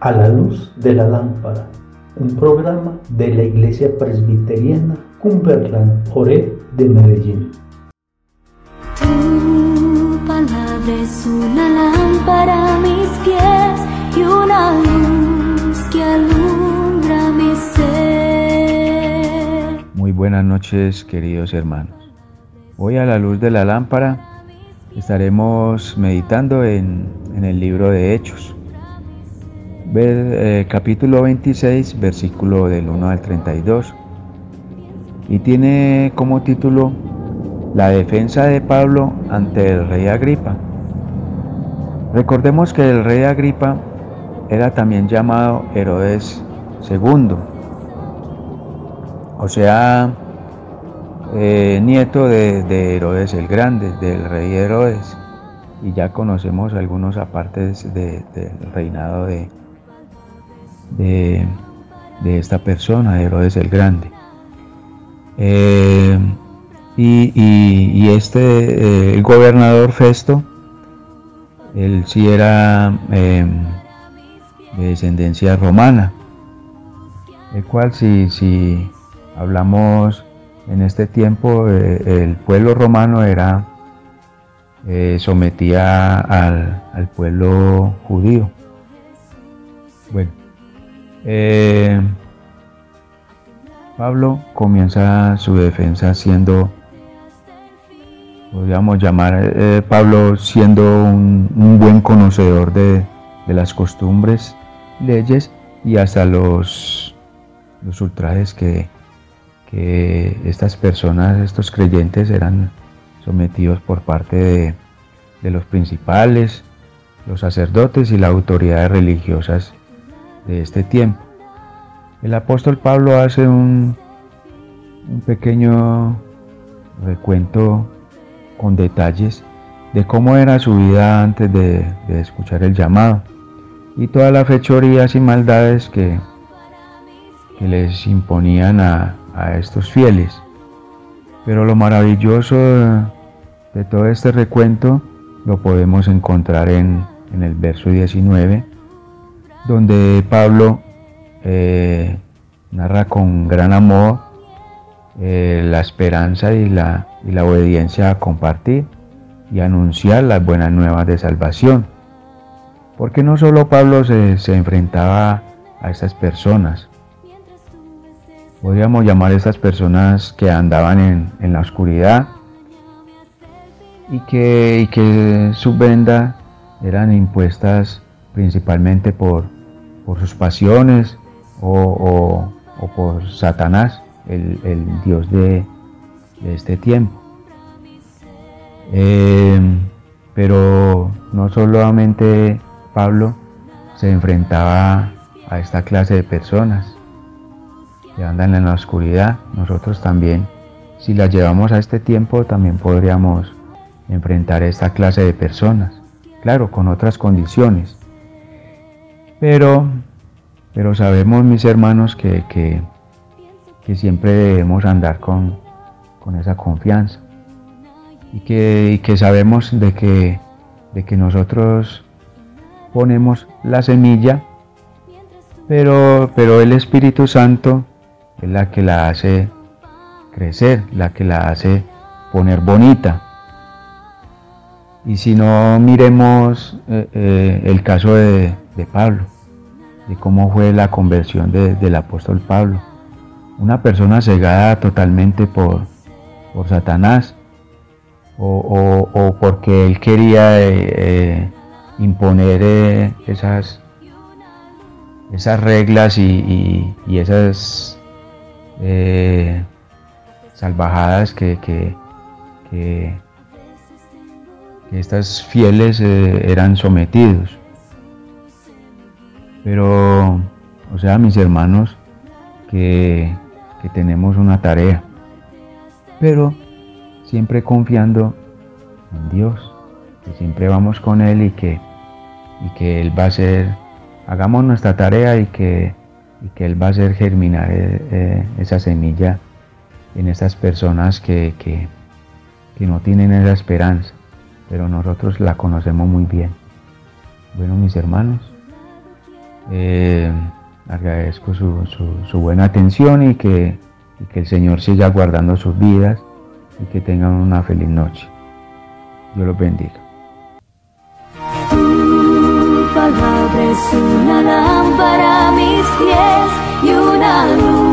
A la luz de la lámpara, un programa de la Iglesia Presbiteriana Cumberland Ore de Medellín. Tu palabra es una lámpara a mis pies y una luz que alumbra mi ser. Muy buenas noches queridos hermanos. Hoy a la luz de la lámpara estaremos meditando en, en el libro de Hechos eh, capítulo 26, versículo del 1 al 32. Y tiene como título La defensa de Pablo ante el rey Agripa. Recordemos que el rey Agripa era también llamado Herodes II, o sea, eh, nieto de, Herodes el Grande, del rey Herodes, y ya conocemos algunos apartes del reinado de, de, esta persona, Herodes el Grande. Eh, y, este, eh, el gobernador Festo, él sí era em, de descendencia romana, el cual si, si hablamos en este tiempo, eh, el pueblo romano era, sometía al, pueblo judío. Bueno, eh, Pablo comienza su defensa siendo, podríamos llamar eh, Pablo siendo un, buen conocedor de, las costumbres, leyes y hasta los, los ultrajes que, estas personas, estos creyentes eran sometidos por parte de, los principales, los sacerdotes y las autoridades religiosas de este tiempo. El apóstol Pablo hace un, un pequeño recuento con detalles de cómo era su vida antes de, escuchar el llamado y todas las fechorías y maldades que, que les imponían a, estos fieles. Pero lo maravilloso de, todo este recuento lo podemos encontrar en, el verso 19 donde Pablo eh, narra con gran amor eh, la esperanza y la, la, obediencia a compartir y anunciar las buenas nuevas de salvación. Porque no solo Pablo se, enfrentaba a estas personas, podríamos llamar a estas personas que andaban en, la oscuridad y que, y que sus vendas eran impuestas principalmente por, por sus pasiones o, por Satanás, el, Dios de, este tiempo. Eh, pero no solamente Pablo se enfrentaba a esta clase de personas que andan en la oscuridad, nosotros también, si las llevamos a este tiempo, también podríamos enfrentar a esta clase de personas, claro, con otras condiciones. Pero, pero sabemos, mis hermanos, que, que, siempre debemos andar con, esa confianza y que, que sabemos de que, de que nosotros ponemos la semilla, pero, pero el Espíritu Santo es la que la hace crecer, la que la hace poner bonita. Y si no miremos eh, eh, el caso de, de Pablo, de cómo fue la conversión del apóstol Pablo. Una persona cegada totalmente por, por Satanás o, porque él quería eh, imponer esas, esas reglas y, esas salvajadas que, que, que, que estas fieles eran sometidos. Pero, o sea, mis hermanos, que, tenemos una tarea, pero siempre confiando en Dios, que siempre vamos con Él y que, y que Él va a ser, hagamos nuestra tarea y que, que Él va a hacer germinar eh, eh, esa semilla en esas personas que, que, no tienen esa esperanza, pero nosotros la conocemos muy bien. Bueno, mis hermanos, eh, agradezco su, buena atención y que, y que el Señor siga guardando sus vidas y que tengan una feliz noche. Dios los bendiga. Pies y una luz que alumbra mis